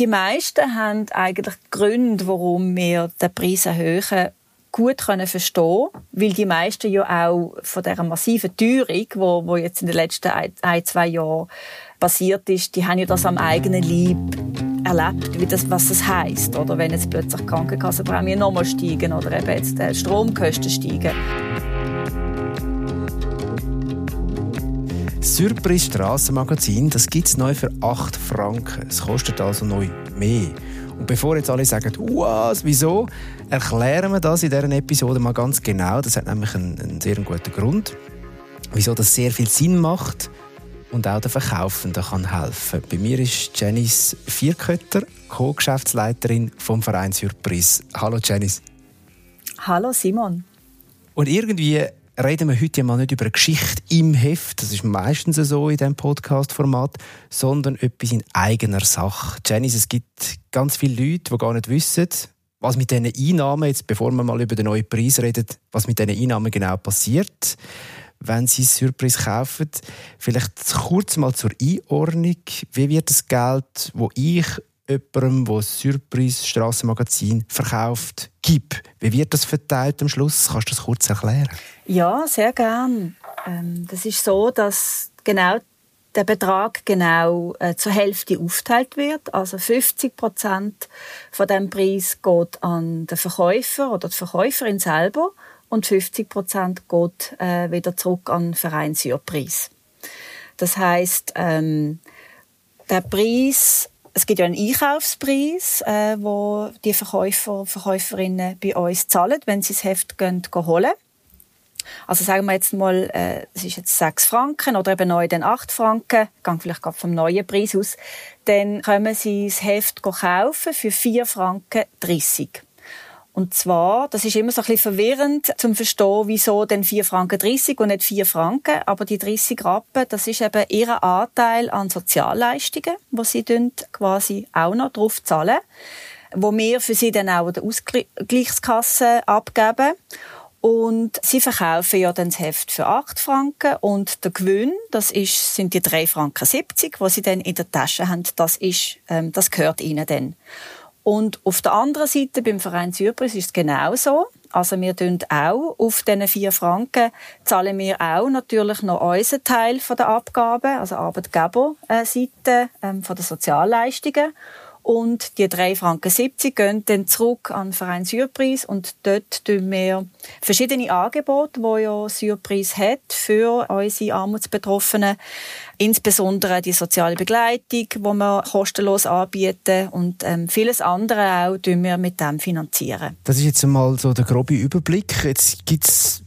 die meisten haben eigentlich Gründe, warum wir den Preis erhöhen, gut können verstehen, weil die meisten ja auch von der massiven Teuerung, wo, wo jetzt in den letzten ein, zwei Jahren passiert ist, die haben ja das am eigenen Leib erlebt, wie das, was das heißt, oder wenn jetzt plötzlich Krankenkassenprämien nochmal steigen oder eben jetzt Stromkosten steigen. Surprise Strassenmagazin, das gibt es neu für 8 Franken. Es kostet also neu mehr. Und bevor jetzt alle sagen, was, wieso, erklären wir das in dieser Episode mal ganz genau. Das hat nämlich einen, einen sehr guten Grund, wieso das sehr viel Sinn macht und auch der Verkaufenden kann helfen. Bei mir ist Janice Vierkötter, Co-Geschäftsleiterin vom Verein Surprise. Hallo Janice. Hallo Simon. Und irgendwie reden wir heute mal nicht über eine Geschichte im Heft, das ist meistens so in diesem Podcast-Format, sondern etwas in eigener Sache. Janice, es gibt ganz viele Leute, die gar nicht wissen, was mit diesen Einnahmen, jetzt bevor wir mal über den neuen Preis reden, was mit diesen Einnahmen genau passiert, wenn sie Surprise kaufen. Vielleicht kurz mal zur Einordnung. Wie wird das Geld, das ich jemandem, der Surprise Strassenmagazin verkauft, gibt. Wie wird das verteilt am Schluss? Kannst du das kurz erklären? Ja, sehr gern. Ähm, das ist so, dass genau der Betrag genau äh, zur Hälfte aufteilt wird. Also 50 Prozent von dem Preis geht an den Verkäufer oder die Verkäuferin selber und 50 Prozent geht äh, wieder zurück an den Verein Surprise. Das heißt, ähm, der Preis es gibt ja einen Einkaufspreis, äh, wo die Verkäufer und Verkäuferinnen bei uns zahlen, wenn sie das Heft gehen, holen. Also sagen wir jetzt mal, äh, es ist jetzt 6 Franken oder eben neu dann 8 Franken, gehe vielleicht gerade vom neuen Preis aus, dann können sie das Heft kaufen für 4 Franken 30. Und zwar, das ist immer so ein bisschen verwirrend zum Verstehen, wieso denn 4 Franken 30 und nicht 4 Franken. Aber die 30 Rappen, das ist eben ihr Anteil an Sozialleistungen, wo sie quasi auch noch drauf zahlen, wo wir für sie dann auch die Ausgleichskasse abgeben. Und sie verkaufen ja dann das Heft für 8 Franken und der Gewinn, das ist, sind die 3 Franken 70, was sie dann in der Tasche haben, das ist, ähm, das gehört ihnen dann. Und auf der anderen Seite beim Verein Zypris ist es genauso. Also wir tun auch auf diesen vier Franken zahlen wir auch natürlich noch unseren Teil von der Abgabe, also Arbeitgeberseite ähm, von der Sozialleistungen. Und die 3,70 Franken gehen dann zurück an den Verein Surprise und dort tun wir verschiedene Angebote, die ja Surprise hat für unsere Armutsbetroffenen, insbesondere die soziale Begleitung, die wir kostenlos anbieten und ähm, vieles andere auch tun wir mit dem finanzieren. Das ist jetzt einmal so der grobe Überblick. Jetzt gibt es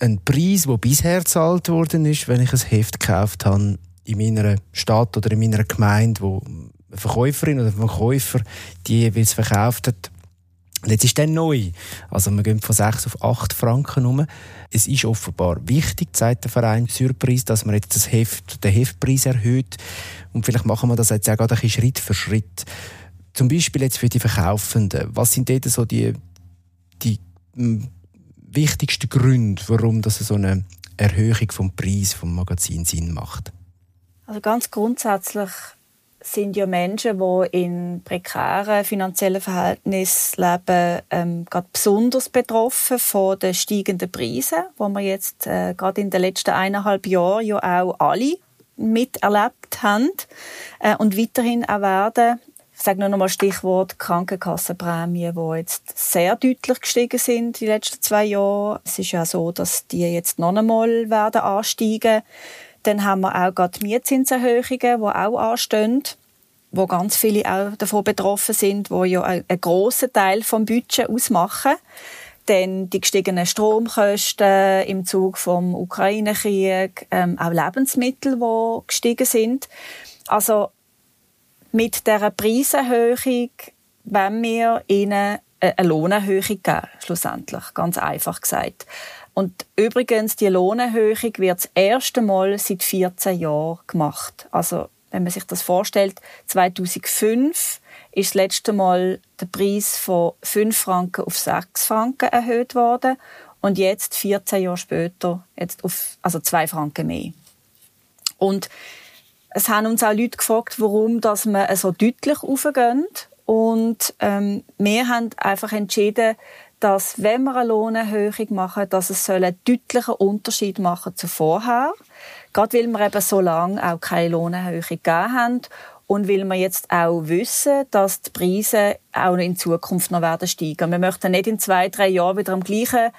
einen Preis, der bisher gezahlt worden ist, wenn ich ein Heft gekauft habe in meiner Stadt oder in meiner Gemeinde, wo Verkäuferin oder ein Verkäufer die jeweils verkauft hat. Und jetzt ist dann neu. Also wir gehen von 6 auf 8 Franken um. Es ist offenbar wichtig, sagt der Verein Surprise, dass man jetzt das Heft, den Heftpreis erhöht. Und vielleicht machen wir das jetzt auch gerade Schritt für Schritt. Zum Beispiel jetzt für die Verkaufenden. Was sind dort so die, die hm, wichtigsten Gründe, warum das so eine Erhöhung vom Preis vom Magazin Sinn macht? Also ganz grundsätzlich sind ja Menschen, die in prekären finanziellen Verhältnissen leben, ähm, gerade besonders betroffen von den steigenden Preisen, wo wir jetzt äh, gerade in den letzten eineinhalb Jahren ja auch alle miterlebt haben äh, und weiterhin auch werden. Ich sage nur noch mal Stichwort Krankenkassenprämien, die jetzt sehr deutlich gestiegen sind die letzten zwei Jahre. Es ist ja so, dass die jetzt noch einmal werden ansteigen. Dann haben wir auch gerade Mietzinserhöhungen, die auch anstehen, wo ganz viele auch davon betroffen sind, wo ja einen grossen Teil vom Budget ausmachen. Denn die gestiegenen Stromkosten im Zug vom Ukraine-Krieg, ähm, auch Lebensmittel, die gestiegen sind. Also mit dieser Preiserhöhung wenn wir ihnen eine Lohnerhöhung geben, schlussendlich, ganz einfach gesagt. Und übrigens, die Lohnerhöhung wird das erste Mal seit 14 Jahren gemacht. Also, wenn man sich das vorstellt, 2005 ist das letzte Mal der Preis von 5 Franken auf 6 Franken erhöht worden und jetzt, 14 Jahre später, jetzt auf, also 2 Franken mehr. Und es haben uns auch Leute gefragt, warum dass wir so deutlich aufgehen. Und ähm, wir haben einfach entschieden, dass wenn wir eine Lohnerhöhung machen, dass es einen deutlichen Unterschied machen zu vorher. Gerade weil wir eben so lange auch keine Lohnerhöhung gegeben haben und weil wir jetzt auch wissen, dass die Preise auch in Zukunft noch werden steigen. Wir möchten nicht in zwei, drei Jahren wieder am gleichen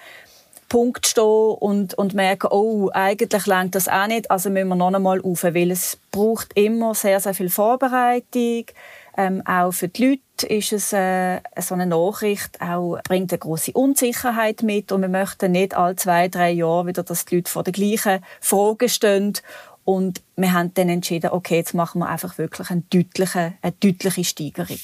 Punkt stehen und, und merken, oh, eigentlich längt das auch nicht, also müssen wir noch einmal rauf, weil es braucht immer sehr, sehr viel Vorbereitung. Ähm, auch für die Leute ist es äh, so eine Nachricht, auch bringt eine große Unsicherheit mit und wir möchten nicht alle zwei, drei Jahre wieder, dass die Leute vor der gleichen Frage stehen und wir haben dann entschieden, okay, jetzt machen wir einfach wirklich eine deutliche, eine deutliche Steigerung.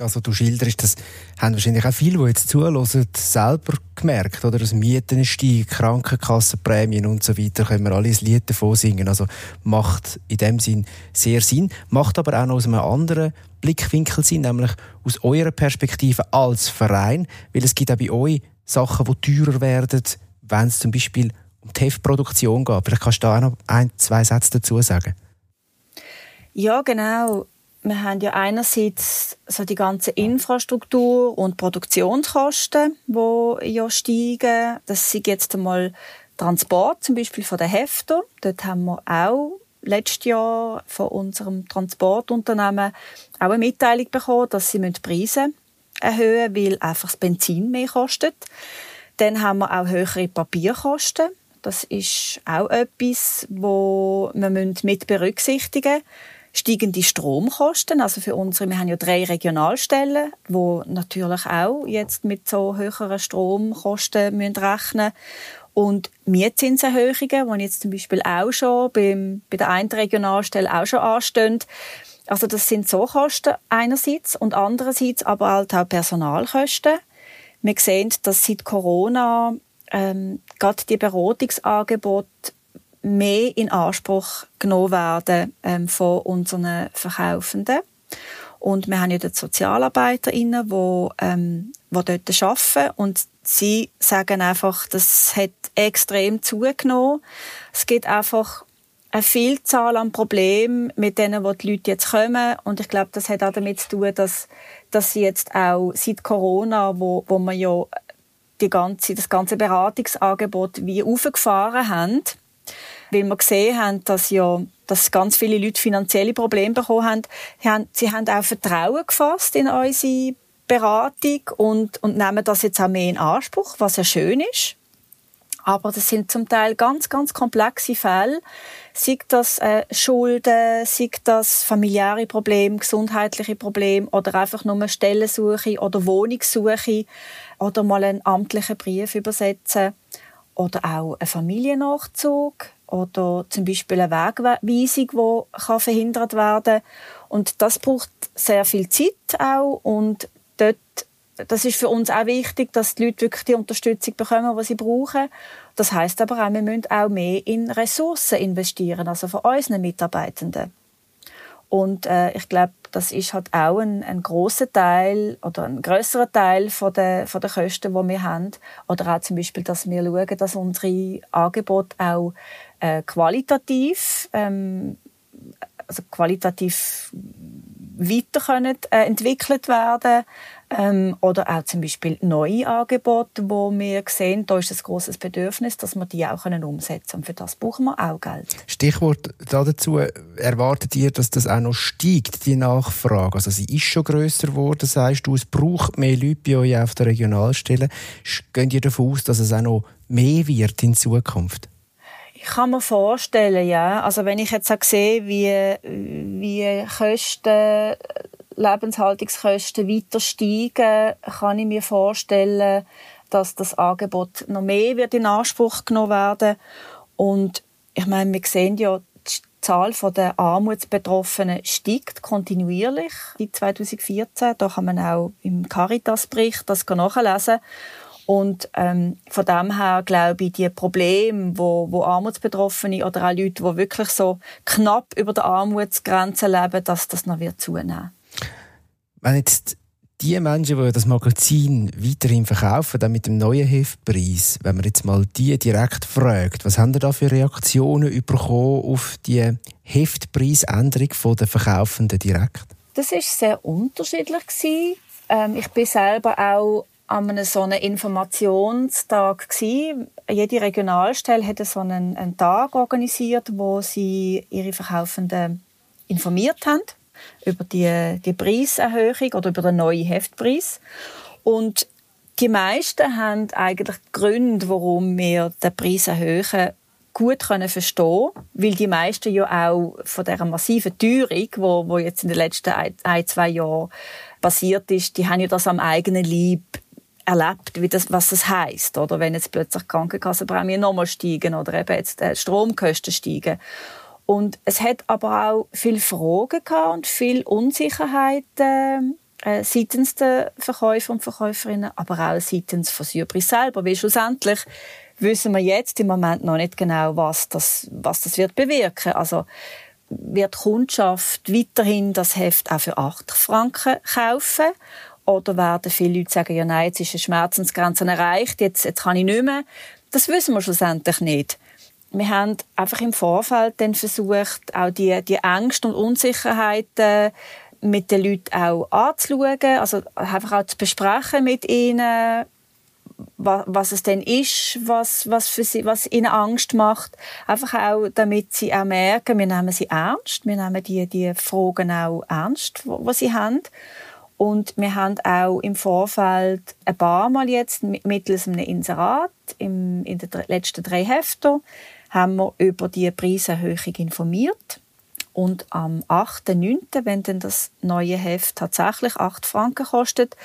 Also du schilderst, das haben wahrscheinlich auch viele, die jetzt zuhören, selber gemerkt, oder? Das Mieten steigen, Krankenkassenprämien und so weiter, können wir alle ein Lied davon singen. Also macht in dem Sinn sehr Sinn, macht aber auch noch aus einem anderen Blickwinkel Sinn, nämlich aus eurer Perspektive als Verein, weil es gibt auch bei euch Sachen, die teurer werden, wenn es zum Beispiel um die Heftproduktion geht. Vielleicht kannst du da auch noch ein, zwei Sätze dazu sagen. Ja, genau wir haben ja einerseits so die ganze Infrastruktur und Produktionskosten, wo ja steigen. Das sind jetzt einmal Transport, zum Beispiel von den Heften. Dort haben wir auch letztes Jahr von unserem Transportunternehmen auch eine Mitteilung bekommen, dass sie die Preise erhöhen müssen, weil einfach das Benzin mehr kostet. Dann haben wir auch höhere Papierkosten. Das ist auch etwas, wo wir mit berücksichtigen müssen steigende Stromkosten. Also für unsere, wir haben ja drei Regionalstellen, wo natürlich auch jetzt mit so höheren Stromkosten müssen rechnen und Mietzinserhöhungen, die jetzt zum Beispiel auch schon beim, bei der einen Regionalstelle auch schon anstehen. Also das sind so Kosten einerseits und andererseits aber halt auch Personalkosten. Wir sehen, dass seit Corona ähm, gerade die Beratungsangebote mehr in Anspruch genommen werden ähm, von unseren Verkaufenden. Und wir haben ja dort SozialarbeiterInnen, die, ähm, die dort arbeiten und sie sagen einfach, das hat extrem zugenommen. Es gibt einfach eine Vielzahl an Problemen, mit denen wo die Leute jetzt kommen. Und ich glaube, das hat auch damit zu tun, dass, dass sie jetzt auch seit Corona, wo, wo man ja die ganze, das ganze Beratungsangebot wie aufgefahren haben, weil wir gesehen haben, dass ja dass ganz viele Leute finanzielle Probleme bekommen haben. Sie haben auch Vertrauen gefasst in unsere Beratung und, und nehmen das jetzt auch mehr in Anspruch, was ja schön ist. Aber das sind zum Teil ganz, ganz komplexe Fälle. Sei das äh, Schulden, sei das familiäre Probleme, gesundheitliche Probleme oder einfach nur Stellensuche oder Wohnungssuche oder mal einen amtlichen Brief übersetzen oder auch ein Familiennachzug oder zum Beispiel eine Wegweisung, die verhindert werden kann. Und das braucht sehr viel Zeit auch und dort das ist für uns auch wichtig, dass die Leute wirklich die Unterstützung bekommen, die sie brauchen. Das heißt aber auch, wir müssen auch mehr in Ressourcen investieren, also von unseren Mitarbeitenden. Und äh, ich glaube, das ist halt auch ein, ein großer Teil oder ein größerer Teil von der, von der Kosten, die wir haben. Oder auch zum Beispiel, dass wir schauen, dass unsere Angebote auch äh, qualitativ, ähm, also qualitativ weiter können, äh, entwickelt werden ähm, oder auch zum Beispiel neue Angebote, wo wir sehen, da ist ein großes Bedürfnis, dass wir die auch können umsetzen und für das brauchen wir auch Geld. Stichwort dazu, erwartet ihr, dass das auch noch steigt, die Nachfrage? Also sie ist schon grösser geworden, sagst du, es braucht mehr Leute bei euch auf der Regionalstelle. Gehen ihr davon aus, dass es auch noch mehr wird in Zukunft? Ich kann mir vorstellen, ja. Also wenn ich jetzt auch sehe, wie, wie Kosten, Lebenshaltungskosten weiter steigen, kann ich mir vorstellen, dass das Angebot noch mehr wird in Anspruch genommen werden. Und ich meine, wir sehen ja, die Zahl der Armutsbetroffenen steigt kontinuierlich. Seit 2014, da kann man auch im Caritas-Bericht das nachlesen. Und ähm, von dem her glaube ich, die Probleme, wo, wo Armutsbetroffene oder auch Leute, die wirklich so knapp über der Armutsgrenze leben, dass das noch wird zunehmen. Wenn jetzt die Menschen, die das Magazin weiterhin verkaufen, dann mit dem neuen Heftpreis, wenn man jetzt mal die direkt fragt, was haben da für Reaktionen bekommen auf die Heftpreisänderung der Verkaufenden direkt? Das ist sehr unterschiedlich ähm, ich bin selber auch an einem so einem Informationstag gewesen. Jede Regionalstelle hat so einen, einen Tag organisiert, wo sie ihre Verkaufenden informiert haben über die, die Preiserhöhung oder über den neuen Heftpreis. Und die meisten haben eigentlich Gründe, warum wir den Preis erhöhen, gut können verstehen, weil die meisten ja auch von der massiven Teuerung, wo, wo jetzt in den letzten ein, ein, zwei Jahren passiert ist, die haben ja das am eigenen Leib erlebt, wie das, was das heißt, oder wenn jetzt plötzlich Krankenkassenprämien nochmal steigen oder eben jetzt äh, Stromkosten steigen. Und es hat aber auch viele Fragen gehabt und viel Unsicherheiten äh, seitens der Verkäufer und Verkäuferinnen, aber auch seitens von Surprise selber, weil schlussendlich wissen wir jetzt im Moment noch nicht genau, was das, was das wird bewirken. Also wird Kundschaft weiterhin das Heft auch für 8 Franken kaufen? Oder werden viele Leute sagen, ja nein, jetzt ist eine Schmerzensgrenze erreicht, jetzt, jetzt kann ich nicht mehr. Das wissen wir schlussendlich nicht wir haben einfach im Vorfeld dann versucht, auch die, die Ängste und Unsicherheiten mit den Leuten auch anzuschauen, also einfach auch zu besprechen mit ihnen, was, was es denn ist, was, was, für sie, was ihnen Angst macht. Einfach auch, damit sie auch merken, wir nehmen sie ernst, wir nehmen die, die Fragen auch ernst, die sie haben. Und wir haben auch im Vorfeld ein paar Mal jetzt mittels einem Inserat im, in den letzten drei Heften haben wir über die Preiserhöhung informiert. Und am 8.9., wenn dann das neue Heft tatsächlich 8 Franken kostet,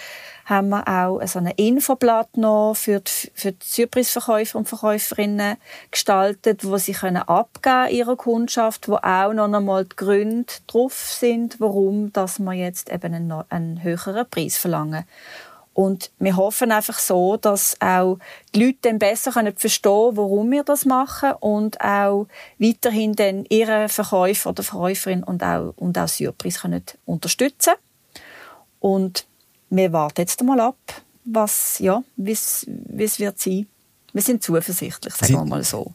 haben wir auch so ein Infoblatt noch für die, für die Surprise-Verkäufer und Verkäuferinnen gestaltet, wo sie können abgeben ihrer Kundschaft, wo auch noch einmal die Gründe drauf sind, warum dass wir jetzt eben einen, einen höheren Preis verlangen. Und wir hoffen einfach so, dass auch die Leute dann besser können verstehen warum wir das machen und auch weiterhin dann ihre Verkäufer oder Verkäuferin und auch, und auch Surprise können unterstützen Und wir warten jetzt mal ab, was, ja, wie es wird sein. Wir sind zuversichtlich, sagen wir mal so.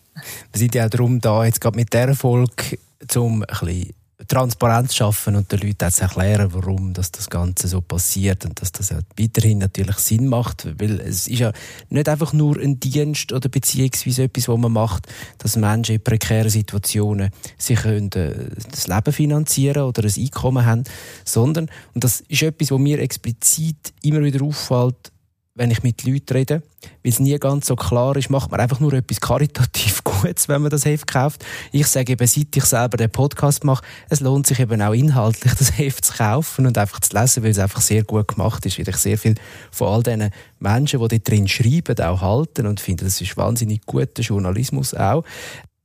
Wir sind ja auch darum da, jetzt gerade mit dieser Folge, um ein bisschen Transparenz schaffen und den Leuten auch erklären, warum das, das Ganze so passiert und dass das weiterhin natürlich Sinn macht, weil es ist ja nicht einfach nur ein Dienst oder beziehungsweise etwas, was man macht, dass Menschen in prekären Situationen sich können, äh, das Leben finanzieren oder ein Einkommen haben, sondern, und das ist etwas, was mir explizit immer wieder auffällt, wenn ich mit Leuten rede, weil es nie ganz so klar ist, macht man einfach nur etwas karitativ Gutes, wenn man das Heft kauft. Ich sage eben, seit ich selber den Podcast mache, es lohnt sich eben auch inhaltlich, das Heft zu kaufen und einfach zu lesen, weil es einfach sehr gut gemacht ist, weil ich sehr viel von all diesen Menschen, die dort drin schreiben, auch halten und finde, das ist wahnsinnig guter Journalismus auch.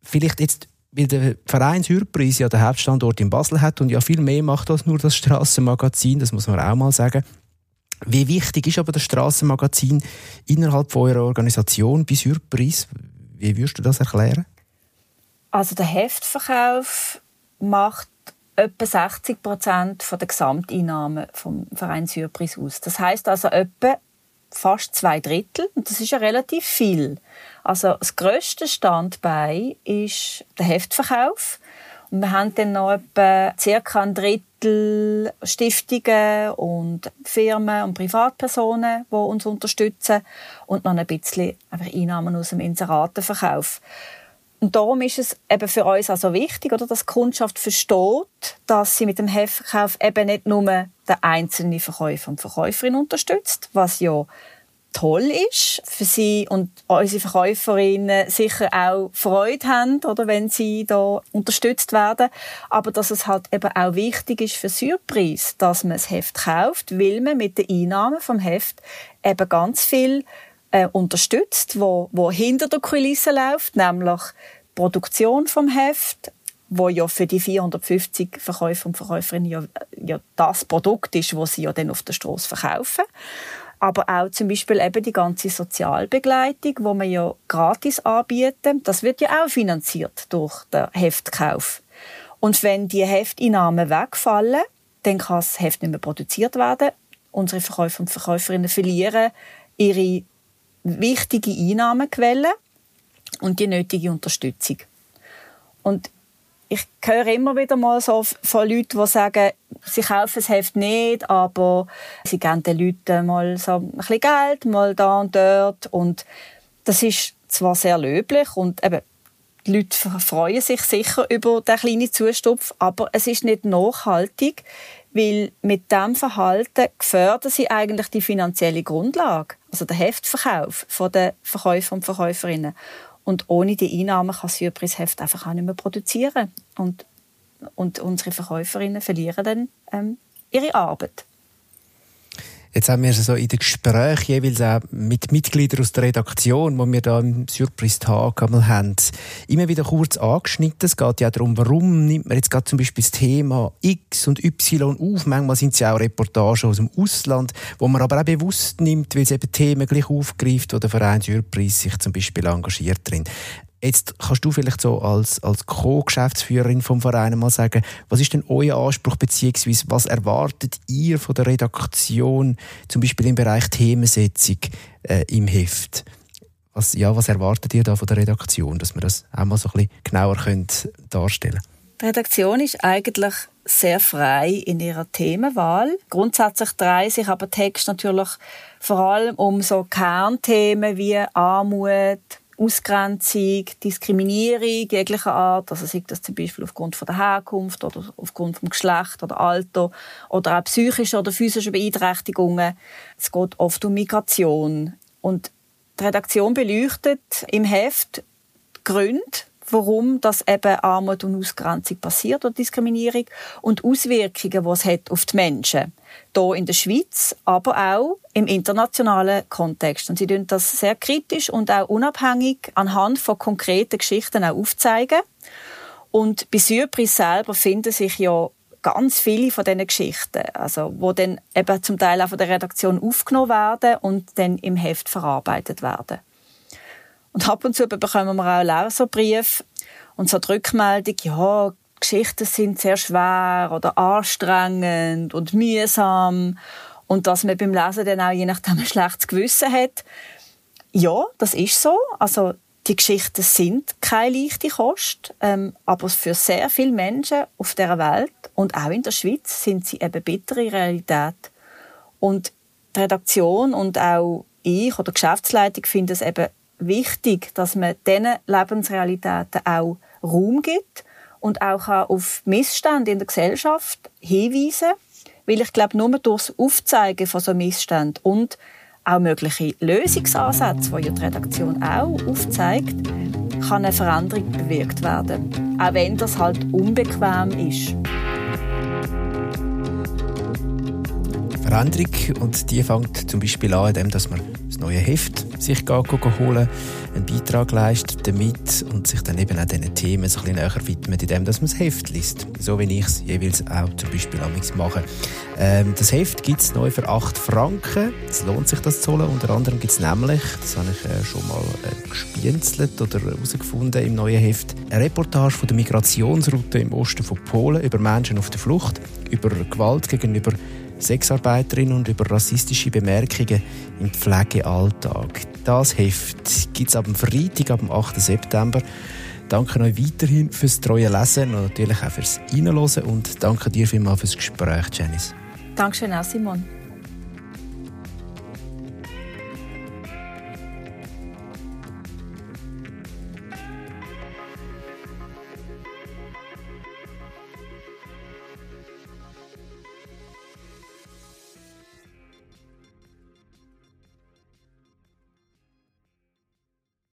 Vielleicht jetzt weil der Verein Surprise ja den Hauptstandort in Basel hat und ja viel mehr macht als nur das Strassenmagazin, das muss man auch mal sagen. Wie wichtig ist aber das Strassenmagazin innerhalb von eurer Organisation bei Surprise? Wie würdest du das erklären? Also der Heftverkauf macht etwa 60 Prozent der Gesamteinnahmen vom Verein Surprise aus. Das heißt also etwa fast zwei Drittel und das ist ja relativ viel. Also das größte Standbein ist der Heftverkauf und wir haben dann noch etwa circa ein Drittel Stiftungen und Firmen und Privatpersonen, die uns unterstützen und noch ein bisschen einfach Einnahmen aus dem Inseratenverkauf. Und darum ist es eben für uns also wichtig, oder, dass die Kundschaft versteht, dass sie mit dem Heftverkauf eben nicht nur den einzelnen Verkäufer und Verkäuferin unterstützt, was ja toll ist für sie und unsere Verkäuferinnen sicher auch Freude haben, oder wenn sie da unterstützt werden, aber dass es halt eben auch wichtig ist für Surprise, dass man das Heft kauft, weil man mit den Einnahmen vom Heft eben ganz viel äh, unterstützt, wo, wo hinter der Kulisse läuft, nämlich Produktion vom Heft, wo ja für die 450 Verkäufer und Verkäuferinnen ja, ja das Produkt ist, wo sie ja dann auf der Straße verkaufen aber auch zum Beispiel eben die ganze Sozialbegleitung, wo man ja gratis anbieten, das wird ja auch finanziert durch den Heftkauf. Und wenn die Hefteinnahmen wegfallen, dann kann das Heft nicht mehr produziert werden unsere Verkäufer und Verkäuferinnen verlieren ihre wichtige Einnahmequelle und die nötige Unterstützung. Und ich höre immer wieder mal so von Leuten, die sagen, sie kaufen das Heft nicht, aber sie geben den Leuten mal so ein bisschen Geld, mal da und dort. Und das ist zwar sehr löblich und eben, die Leute freuen sich sicher über den kleinen Zustupf, aber es ist nicht nachhaltig, weil mit diesem Verhalten gefördern sie eigentlich die finanzielle Grundlage, also den Heftverkauf von den Verkäufer und Verkäuferinnen. Und ohne die Einnahmen kann das Surprise-Heft einfach auch nicht mehr produzieren. Und, und unsere Verkäuferinnen verlieren dann ähm, ihre Arbeit. Jetzt haben wir so in den Gesprächen jeweils auch mit Mitgliedern aus der Redaktion, die wir da im Surprise-Tag einmal haben, immer wieder kurz angeschnitten. Es geht ja darum, warum nimmt man jetzt gerade zum Beispiel das Thema X und Y auf. Manchmal sind es ja auch Reportagen aus dem Ausland, wo man aber auch bewusst nimmt, weil es eben Themen gleich aufgreift, wo der Verein Surprise sich zum Beispiel engagiert drin. Jetzt kannst du vielleicht so als, als Co-Geschäftsführerin vom Verein mal sagen, was ist denn euer Anspruch beziehungsweise was erwartet ihr von der Redaktion, zum Beispiel im Bereich Themensetzung äh, im Heft? Was, ja, was erwartet ihr da von der Redaktion, dass wir das auch mal so ein bisschen genauer könnt darstellen Die Redaktion ist eigentlich sehr frei in ihrer Themenwahl. Grundsätzlich dreht sich aber Text natürlich vor allem um so Kernthemen wie Armut, Ausgrenzung, Diskriminierung jeglicher Art, also sei das zum Beispiel aufgrund von der Herkunft oder aufgrund vom Geschlecht oder Alter oder auch psychische oder physische Beeinträchtigungen. Es geht oft um Migration. Und die Redaktion beleuchtet im Heft die Gründe, warum das eben Armut und Ausgrenzung passiert oder Diskriminierung und Auswirkungen, die es hat auf die Menschen hier in der Schweiz, aber auch im internationalen Kontext. Und sie tun das sehr kritisch und auch unabhängig anhand von konkreten Geschichten auch aufzeigen. Und bei Surprise selber finden sich ja ganz viele von diesen Geschichten, also wo dann eben zum Teil auch von der Redaktion aufgenommen werden und dann im Heft verarbeitet werden. Und ab und zu bekommen wir auch Leserbriefe und so die Rückmeldung, ja, Geschichten sind sehr schwer oder anstrengend und mühsam und dass man beim Lesen dann auch je nachdem ein schlechtes Gewissen hat. Ja, das ist so. Also die Geschichten sind keine leichte Kost, ähm, aber für sehr viele Menschen auf der Welt und auch in der Schweiz sind sie eben bittere Realität. Und die Redaktion und auch ich oder die Geschäftsleitung finden es eben wichtig, dass man diesen Lebensrealitäten auch Raum gibt und auch auf Missstände in der Gesellschaft hinweisen, weil ich glaube, nur durch das Aufzeigen von so Missständen und auch mögliche Lösungsansätze, die ja die Redaktion auch aufzeigt, kann eine Veränderung bewirkt werden, auch wenn das halt unbequem ist. Veränderung und die fängt zum Beispiel an, indem dass man das neue Heft sich holen einen Beitrag leistet damit und sich dann eben auch diesen Themen ein bisschen näher widmet, indem man das Heft liest. So wie ich es jeweils auch zum Beispiel mache. Ähm, das Heft gibt es neu für 8 Franken. Es lohnt sich, das zu holen. Unter anderem gibt es nämlich, das habe ich äh, schon mal äh, gespienzelt oder herausgefunden im neuen Heft, eine Reportage von der Migrationsroute im Osten von Polen über Menschen auf der Flucht, über Gewalt gegenüber Sexarbeiterinnen und über rassistische Bemerkungen im Pflegealltag. Das Heft gibt es dem Freitag, ab dem 8. September. Danke euch weiterhin fürs treue Lesen und natürlich auch fürs Reinhören und danke dir vielmals fürs Gespräch, Janice. Dankeschön auch, Simon.